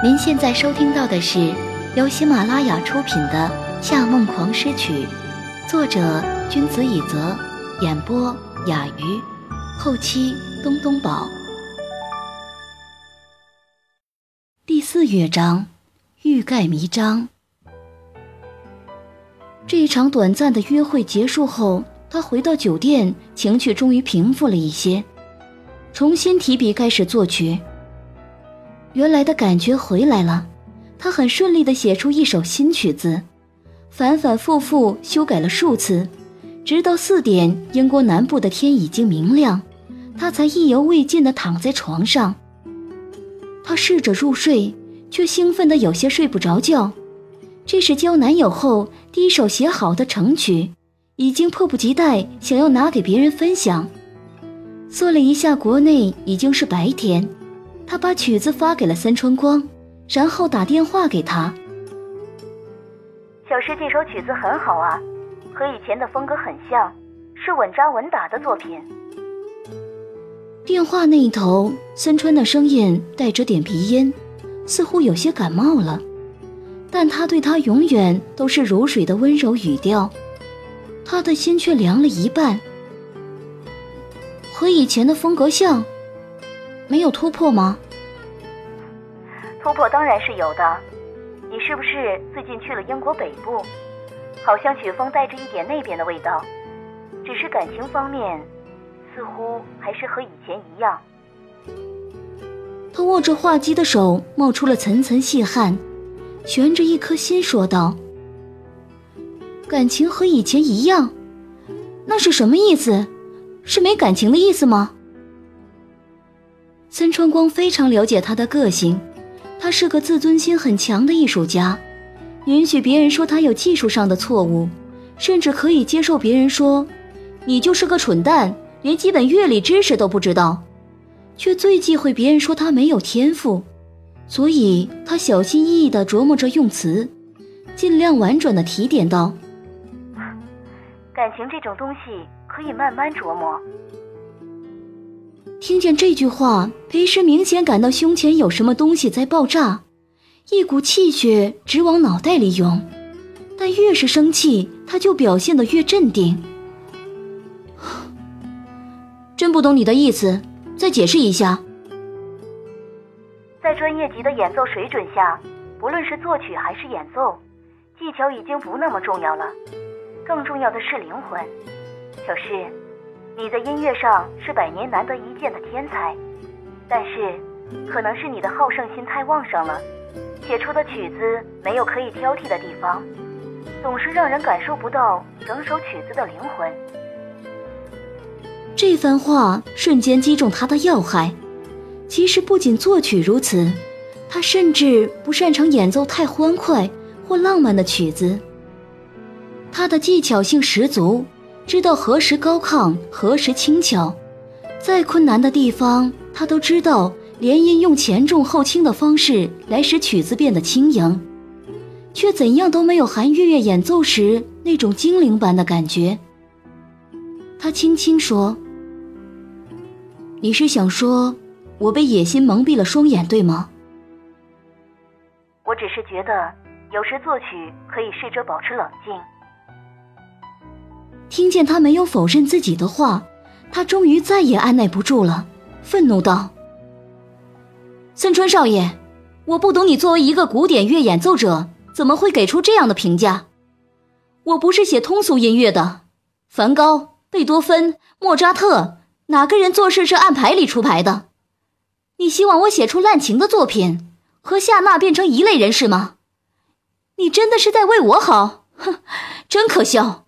您现在收听到的是由喜马拉雅出品的《夏梦狂诗曲》，作者君子以泽，演播雅鱼，后期东东宝。第四乐章，欲盖弥彰。这一场短暂的约会结束后，他回到酒店，情绪终于平复了一些，重新提笔开始作曲。原来的感觉回来了，他很顺利地写出一首新曲子，反反复复修改了数次，直到四点，英国南部的天已经明亮，他才意犹未尽地躺在床上。他试着入睡，却兴奋得有些睡不着觉。这是交男友后第一首写好的成曲，已经迫不及待想要拿给别人分享。算了一下，国内已经是白天。他把曲子发给了三川光，然后打电话给他。小诗，这首曲子很好啊，和以前的风格很像，是稳扎稳打的作品。电话那一头，三川的声音带着点鼻音，似乎有些感冒了，但他对他永远都是如水的温柔语调，他的心却凉了一半。和以前的风格像。没有突破吗？突破当然是有的。你是不是最近去了英国北部？好像雪峰带着一点那边的味道，只是感情方面，似乎还是和以前一样。他握着画机的手冒出了层层细汗，悬着一颗心说道：“感情和以前一样，那是什么意思？是没感情的意思吗？”孙春光非常了解他的个性，他是个自尊心很强的艺术家，允许别人说他有技术上的错误，甚至可以接受别人说你就是个蠢蛋，连基本乐理知识都不知道，却最忌讳别人说他没有天赋，所以他小心翼翼地琢磨着用词，尽量婉转地提点道：“感情这种东西可以慢慢琢磨。”听见这句话，裴师明显感到胸前有什么东西在爆炸，一股气血直往脑袋里涌。但越是生气，他就表现得越镇定。真不懂你的意思，再解释一下。在专业级的演奏水准下，不论是作曲还是演奏，技巧已经不那么重要了，更重要的是灵魂。小诗。你在音乐上是百年难得一见的天才，但是，可能是你的好胜心太旺盛了，写出的曲子没有可以挑剔的地方，总是让人感受不到整首曲子的灵魂。这番话瞬间击中他的要害。其实不仅作曲如此，他甚至不擅长演奏太欢快或浪漫的曲子。他的技巧性十足。知道何时高亢，何时轻巧，再困难的地方，他都知道连音用前重后轻的方式来使曲子变得轻盈，却怎样都没有韩月月演奏时那种精灵般的感觉。他轻轻说：“你是想说，我被野心蒙蔽了双眼，对吗？”我只是觉得，有时作曲可以试着保持冷静。听见他没有否认自己的话，他终于再也按耐不住了，愤怒道：“森川少爷，我不懂你作为一个古典乐演奏者，怎么会给出这样的评价？我不是写通俗音乐的，梵高、贝多芬、莫扎特，哪个人做事是按牌理出牌的？你希望我写出滥情的作品，和夏娜变成一类人是吗？你真的是在为我好？哼，真可笑！”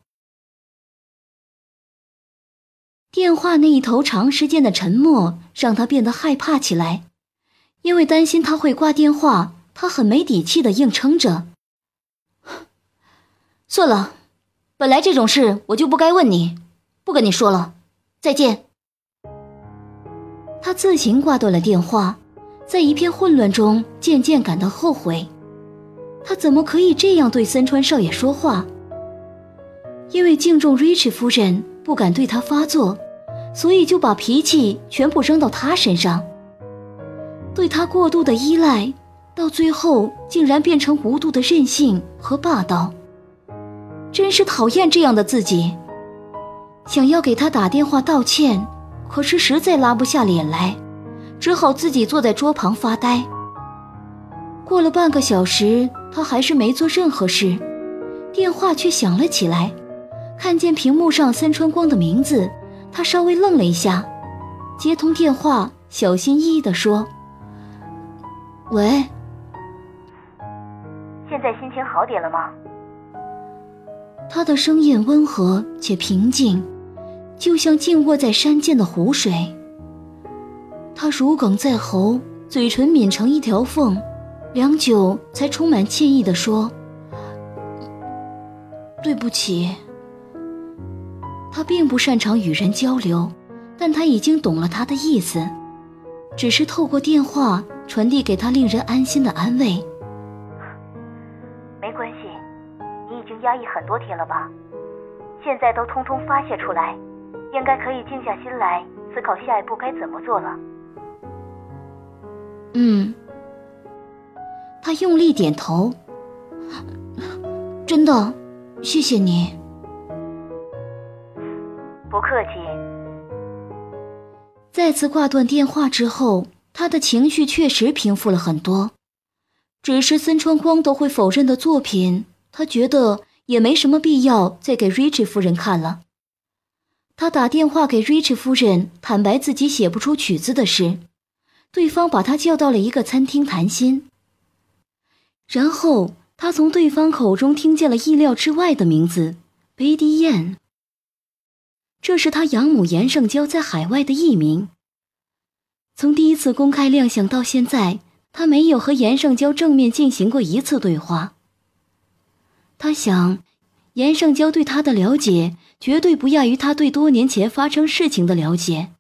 电话那一头长时间的沉默让他变得害怕起来，因为担心他会挂电话，他很没底气的硬撑着。算了，本来这种事我就不该问你，不跟你说了，再见。他自行挂断了电话，在一片混乱中渐渐感到后悔，他怎么可以这样对森川少爷说话？因为敬重 Rich 夫人。不敢对他发作，所以就把脾气全部扔到他身上。对他过度的依赖，到最后竟然变成无度的任性和霸道。真是讨厌这样的自己。想要给他打电话道歉，可是实在拉不下脸来，只好自己坐在桌旁发呆。过了半个小时，他还是没做任何事，电话却响了起来。看见屏幕上三川光的名字，他稍微愣了一下，接通电话，小心翼翼地说：“喂，现在心情好点了吗？”他的声音温和且平静，就像静卧在山涧的湖水。他如鲠在喉，嘴唇抿成一条缝，良久才充满歉意地说：“对不起。”他并不擅长与人交流，但他已经懂了他的意思，只是透过电话传递给他令人安心的安慰。没关系，你已经压抑很多天了吧？现在都通通发泄出来，应该可以静下心来思考下一步该怎么做了。嗯，他用力点头。真的，谢谢你。不客气。再次挂断电话之后，他的情绪确实平复了很多。只是森川光都会否认的作品，他觉得也没什么必要再给 Rich 夫人看了。他打电话给 Rich 夫人，坦白自己写不出曲子的事，对方把他叫到了一个餐厅谈心。然后他从对方口中听见了意料之外的名字——贝迪燕。这是他养母严胜娇在海外的艺名。从第一次公开亮相到现在，他没有和严胜娇正面进行过一次对话。他想，严胜娇对他的了解绝对不亚于他对多年前发生事情的了解。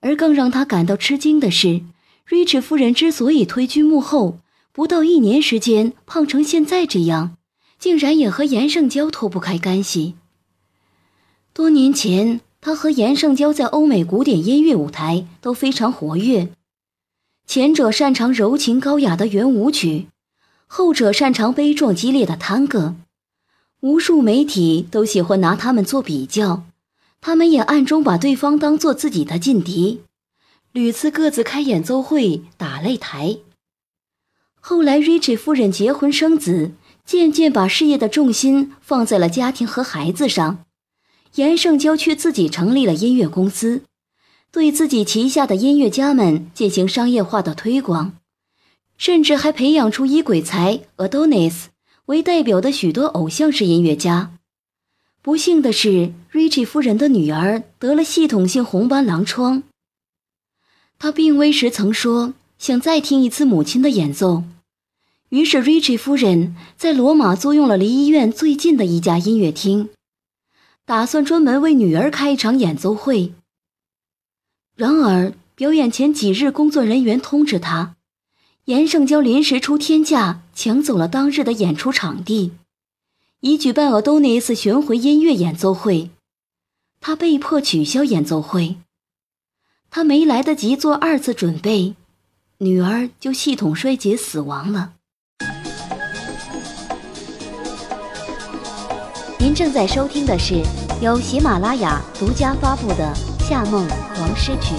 而更让他感到吃惊的是，Rich 夫人之所以退居幕后，不到一年时间胖成现在这样，竟然也和严胜娇脱不开干系。多年前，他和严胜娇在欧美古典音乐舞台都非常活跃。前者擅长柔情高雅的圆舞曲，后者擅长悲壮激烈的探戈。无数媒体都喜欢拿他们做比较，他们也暗中把对方当做自己的劲敌，屡次各自开演奏会打擂台。后来，Richie 夫人结婚生子，渐渐把事业的重心放在了家庭和孩子上。严胜娇却自己成立了音乐公司，对自己旗下的音乐家们进行商业化的推广，甚至还培养出以鬼才 Adonis 为代表的许多偶像式音乐家。不幸的是，Richie 夫人的女儿得了系统性红斑狼疮。她病危时曾说想再听一次母亲的演奏，于是 Richie 夫人在罗马租用了离医院最近的一家音乐厅。打算专门为女儿开一场演奏会。然而，表演前几日，工作人员通知他，严胜娇临时出天价抢走了当日的演出场地，以举办俄多尼斯巡回音乐演奏会。他被迫取消演奏会。他没来得及做二次准备，女儿就系统衰竭死亡了。您正在收听的是由喜马拉雅独家发布的《夏梦黄诗曲》。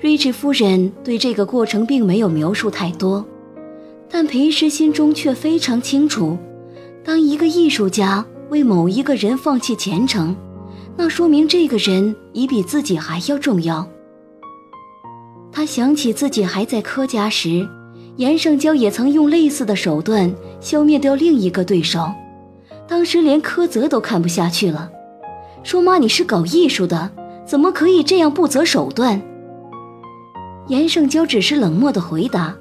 瑞奇夫人对这个过程并没有描述太多，但裴师心中却非常清楚：当一个艺术家为某一个人放弃前程，那说明这个人已比自己还要重要。他想起自己还在柯家时。严胜娇也曾用类似的手段消灭掉另一个对手，当时连柯泽都看不下去了，说：“妈，你是搞艺术的，怎么可以这样不择手段？”严胜娇只是冷漠的回答：“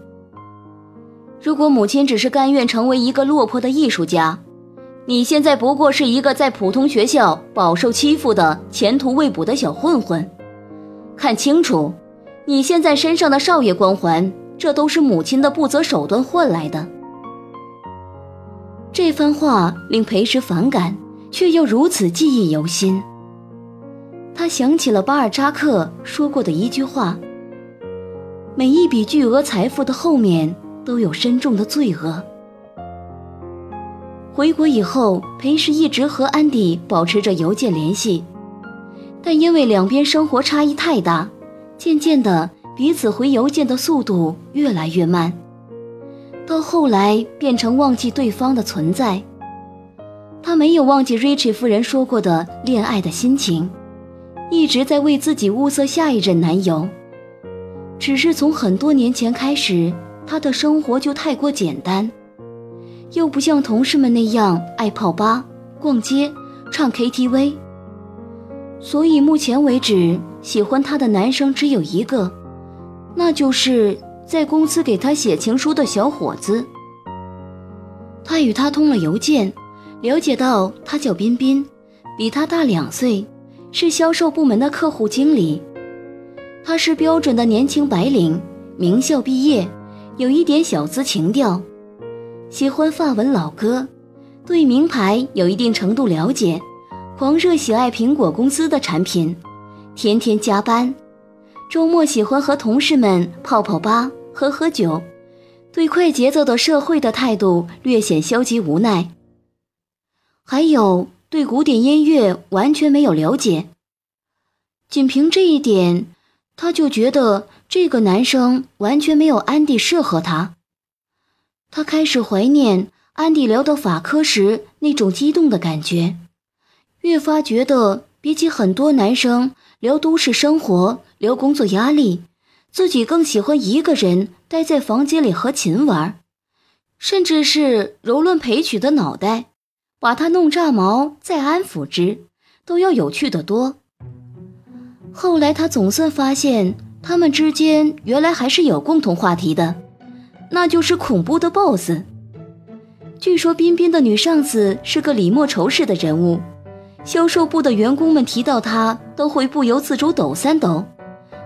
如果母亲只是甘愿成为一个落魄的艺术家，你现在不过是一个在普通学校饱受欺负的前途未卜的小混混。看清楚，你现在身上的少爷光环。”这都是母亲的不择手段换来的。这番话令裴时反感，却又如此记忆犹新。他想起了巴尔扎克说过的一句话：“每一笔巨额财富的后面都有深重的罪恶。”回国以后，裴时一直和安迪保持着邮件联系，但因为两边生活差异太大，渐渐的彼此回邮件的速度越来越慢，到后来变成忘记对方的存在。他没有忘记瑞奇夫人说过的恋爱的心情，一直在为自己物色下一任男友。只是从很多年前开始，他的生活就太过简单。又不像同事们那样爱泡吧、逛街、唱 KTV，所以目前为止喜欢他的男生只有一个，那就是在公司给他写情书的小伙子。他与他通了邮件，了解到他叫彬彬，比他大两岁，是销售部门的客户经理。他是标准的年轻白领，名校毕业，有一点小资情调。喜欢法文老歌，对名牌有一定程度了解，狂热喜爱苹果公司的产品，天天加班，周末喜欢和同事们泡泡吧、喝喝酒，对快节奏的社会的态度略显消极无奈。还有对古典音乐完全没有了解，仅凭这一点，他就觉得这个男生完全没有安迪适合他。他开始怀念安迪聊到法科时那种激动的感觉，越发觉得比起很多男生聊都市生活、聊工作压力，自己更喜欢一个人待在房间里和琴玩，甚至是揉乱裴曲的脑袋，把他弄炸毛再安抚之，都要有趣的多。后来他总算发现，他们之间原来还是有共同话题的。那就是恐怖的 BOSS。据说彬彬的女上司是个李莫愁式的人物，销售部的员工们提到他都会不由自主抖三抖，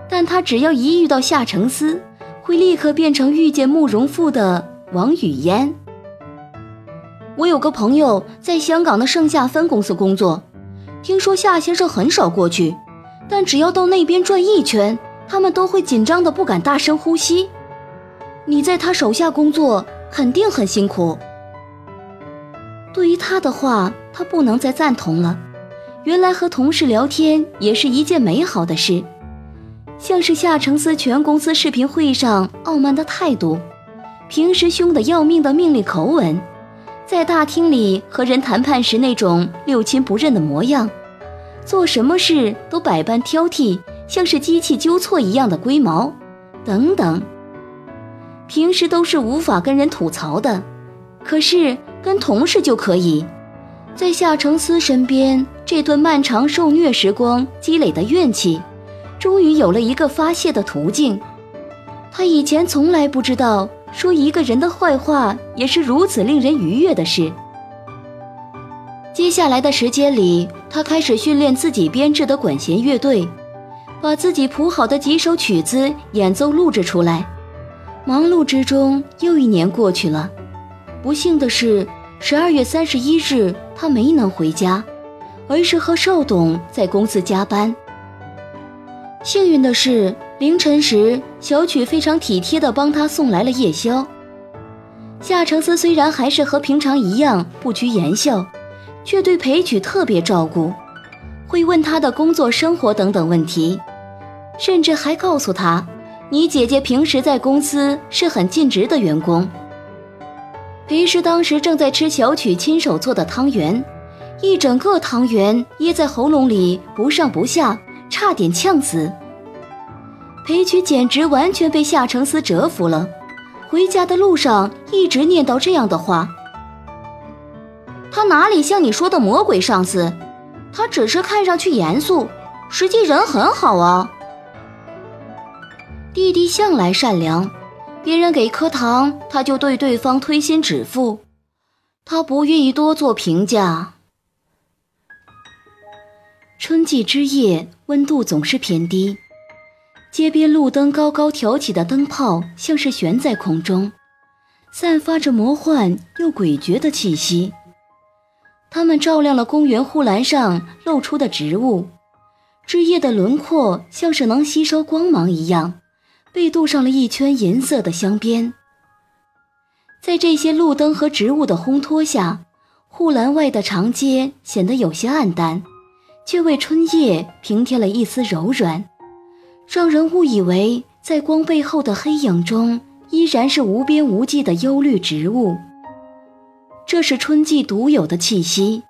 但他只要一遇到夏承思，会立刻变成遇见慕容复的王语嫣。我有个朋友在香港的盛夏分公司工作，听说夏先生很少过去，但只要到那边转一圈，他们都会紧张的不敢大声呼吸。你在他手下工作肯定很辛苦。对于他的话，他不能再赞同了。原来和同事聊天也是一件美好的事，像是夏承思全公司视频会议上傲慢的态度，平时凶得要命的命令口吻，在大厅里和人谈判时那种六亲不认的模样，做什么事都百般挑剔，像是机器纠错一样的龟毛，等等。平时都是无法跟人吐槽的，可是跟同事就可以。在夏承思身边，这段漫长受虐时光积累的怨气，终于有了一个发泄的途径。他以前从来不知道，说一个人的坏话也是如此令人愉悦的事。接下来的时间里，他开始训练自己编制的管弦乐队，把自己谱好的几首曲子演奏录制出来。忙碌之中，又一年过去了。不幸的是，十二月三十一日，他没能回家，而是和邵董在公司加班。幸运的是，凌晨时，小曲非常体贴地帮他送来了夜宵。夏承思虽然还是和平常一样不拘言笑，却对裴曲特别照顾，会问他的工作、生活等等问题，甚至还告诉他。你姐姐平时在公司是很尽职的员工。裴师当时正在吃小曲亲手做的汤圆，一整个汤圆噎在喉咙里不上不下，差点呛死。裴曲简直完全被夏承思折服了，回家的路上一直念叨这样的话：“他哪里像你说的魔鬼上司？他只是看上去严肃，实际人很好啊。”弟弟向来善良，别人给颗糖，他就对对方推心置腹，他不愿意多做评价。春季之夜，温度总是偏低，街边路灯高高挑起的灯泡像是悬在空中，散发着魔幻又诡谲的气息。它们照亮了公园护栏上露出的植物，枝叶的轮廓像是能吸收光芒一样，被镀上了一圈银色的镶边。在这些路灯和植物的烘托下，护栏外的长街显得有些暗淡，却为春夜平添了一丝柔软，让人误以为在光背后的黑影中依然是无边无际的幽绿植物。这是春季独有的气息，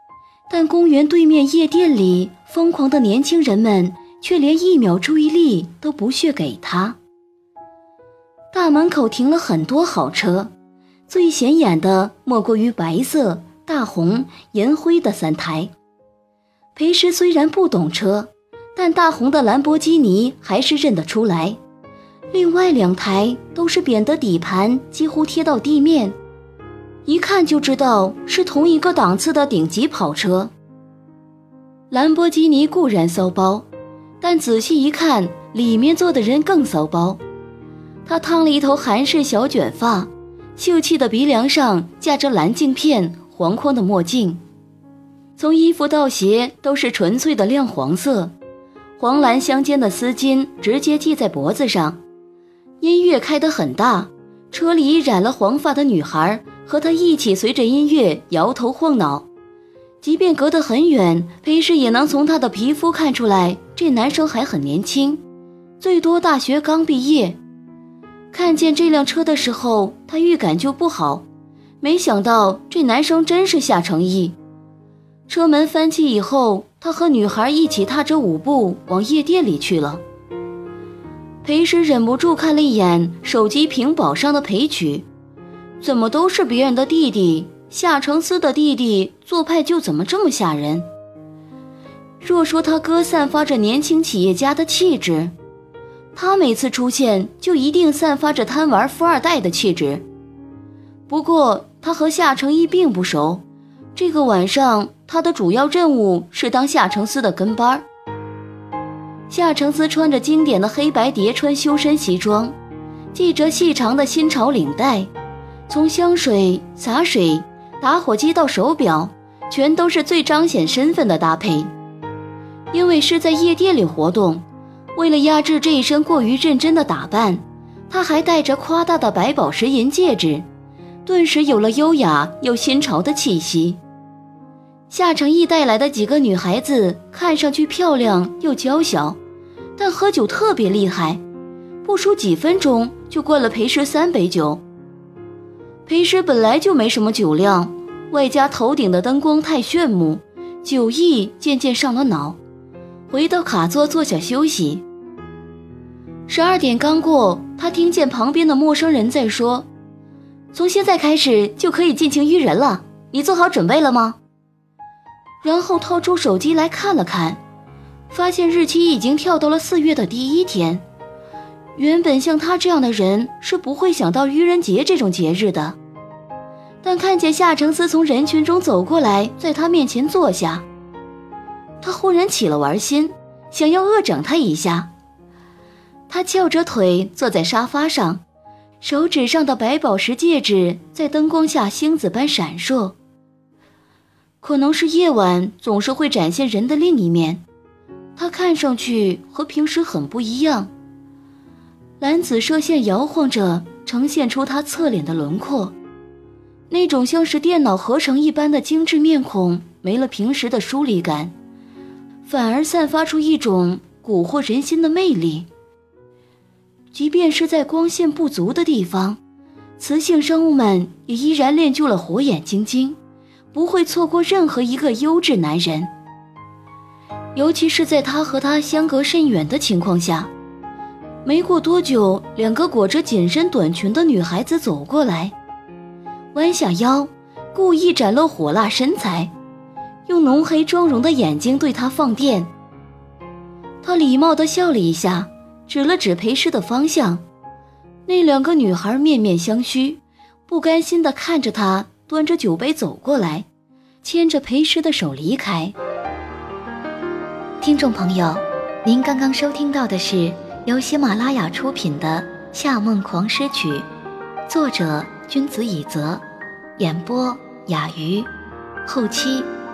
但公园对面夜店里疯狂的年轻人们却连一秒注意力都不屑给他。大门口停了很多好车。最显眼的莫过于白色、大红、银灰的三台。裴时虽然不懂车，但大红的兰博基尼还是认得出来。另外两台都是扁的底盘，几乎贴到地面，一看就知道是同一个档次的顶级跑车。兰博基尼固然骚包，但仔细一看，里面坐的人更骚包。他烫了一头韩式小卷发。秀气的鼻梁上架着蓝镜片，黄框的墨镜，从衣服到鞋都是纯粹的亮黄色，黄蓝相间的丝巾直接系在脖子上。音乐开得很大，车里染了黄发的女孩和他一起随着音乐摇头晃脑。即便隔得很远，裴氏也能从他的皮肤看出来，这男生还很年轻，最多大学刚毕业。看见这辆车的时候，他预感就不好。没想到这男生真是夏成义。车门翻起以后，他和女孩一起踏着舞步往夜店里去了。裴时忍不住看了一眼手机屏保上的裴曲，怎么都是别人的弟弟？夏承思的弟弟做派就怎么这么吓人？若说他哥散发着年轻企业家的气质。他每次出现，就一定散发着贪玩富二代的气质。不过，他和夏承义并不熟。这个晚上，他的主要任务是当夏承思的跟班。夏承思穿着经典的黑白叠穿修身西装，系着细长的新潮领带，从香水、洒水、打火机到手表，全都是最彰显身份的搭配。因为是在夜店里活动。为了压制这一身过于认真的打扮，他还戴着夸大的白宝石银戒指，顿时有了优雅又新潮的气息。夏承义带来的几个女孩子看上去漂亮又娇小，但喝酒特别厉害，不出几分钟就灌了裴师三杯酒。裴师本来就没什么酒量，外加头顶的灯光太炫目，酒意渐渐上了脑。回到卡座坐下休息。十二点刚过，他听见旁边的陌生人在说：“从现在开始就可以尽情约人了，你做好准备了吗？”然后掏出手机来看了看，发现日期已经跳到了四月的第一天。原本像他这样的人是不会想到愚人节这种节日的，但看见夏承思从人群中走过来，在他面前坐下。他忽然起了玩心，想要恶整他一下。他翘着腿坐在沙发上，手指上的白宝石戒指在灯光下星子般闪烁。可能是夜晚总是会展现人的另一面，他看上去和平时很不一样。蓝紫射线摇晃着，呈现出他侧脸的轮廓，那种像是电脑合成一般的精致面孔，没了平时的疏离感。反而散发出一种蛊惑人心的魅力。即便是在光线不足的地方，雌性生物们也依然练就了火眼金睛，不会错过任何一个优质男人。尤其是在他和他相隔甚远的情况下，没过多久，两个裹着紧身短裙的女孩子走过来，弯下腰，故意展露火辣身材。用浓黑妆容的眼睛对他放电，他礼貌地笑了一下，指了指裴师的方向。那两个女孩面面相觑，不甘心地看着他，端着酒杯走过来，牵着裴师的手离开。听众朋友，您刚刚收听到的是由喜马拉雅出品的《夏梦狂诗曲》，作者君子以泽，演播雅鱼，后期。